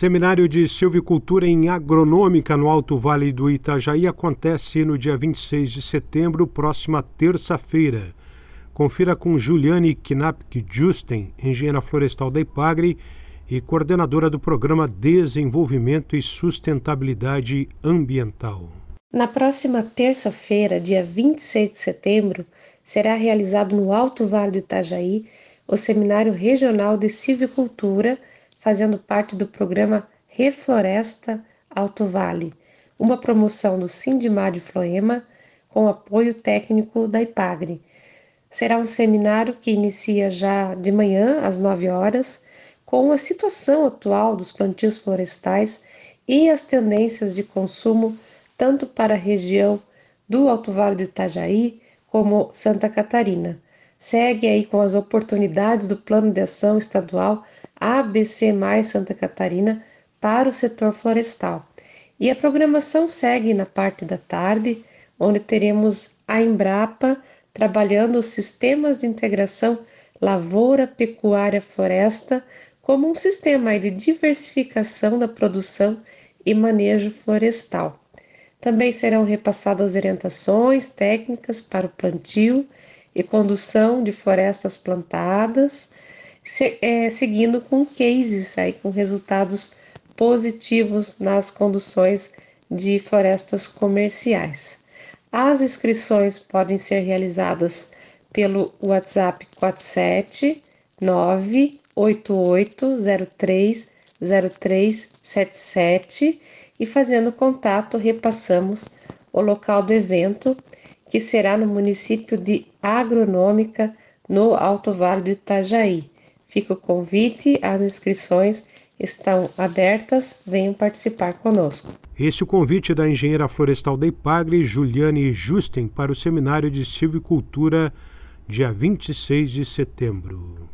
Seminário de Silvicultura em Agronômica no Alto Vale do Itajaí acontece no dia 26 de setembro, próxima terça-feira. Confira com Juliane Knapk Justen, engenheira florestal da Ipagre e coordenadora do programa Desenvolvimento e Sustentabilidade Ambiental. Na próxima terça-feira, dia 26 de setembro, será realizado no Alto Vale do Itajaí o Seminário Regional de Silvicultura fazendo parte do programa Refloresta Alto Vale, uma promoção do Sindimar de Floema com apoio técnico da IPAGRE. Será um seminário que inicia já de manhã, às 9 horas, com a situação atual dos plantios florestais e as tendências de consumo tanto para a região do Alto Vale do Itajaí como Santa Catarina segue aí com as oportunidades do Plano de Ação Estadual ABC mais Santa Catarina para o setor florestal. E a programação segue na parte da tarde, onde teremos a Embrapa trabalhando os sistemas de integração lavoura, pecuária, floresta como um sistema de diversificação da produção e manejo florestal. Também serão repassadas orientações técnicas para o plantio e condução de florestas plantadas, se, é, seguindo com cases aí, com resultados positivos nas conduções de florestas comerciais. As inscrições podem ser realizadas pelo WhatsApp 47 98803 0377 e fazendo contato repassamos o local do evento que será no município de Agronômica, no Alto Vale do Itajaí. Fica o convite, as inscrições estão abertas, venham participar conosco. Este é o convite da engenheira florestal da Ipagre, Juliane Justen, para o seminário de silvicultura, dia 26 de setembro.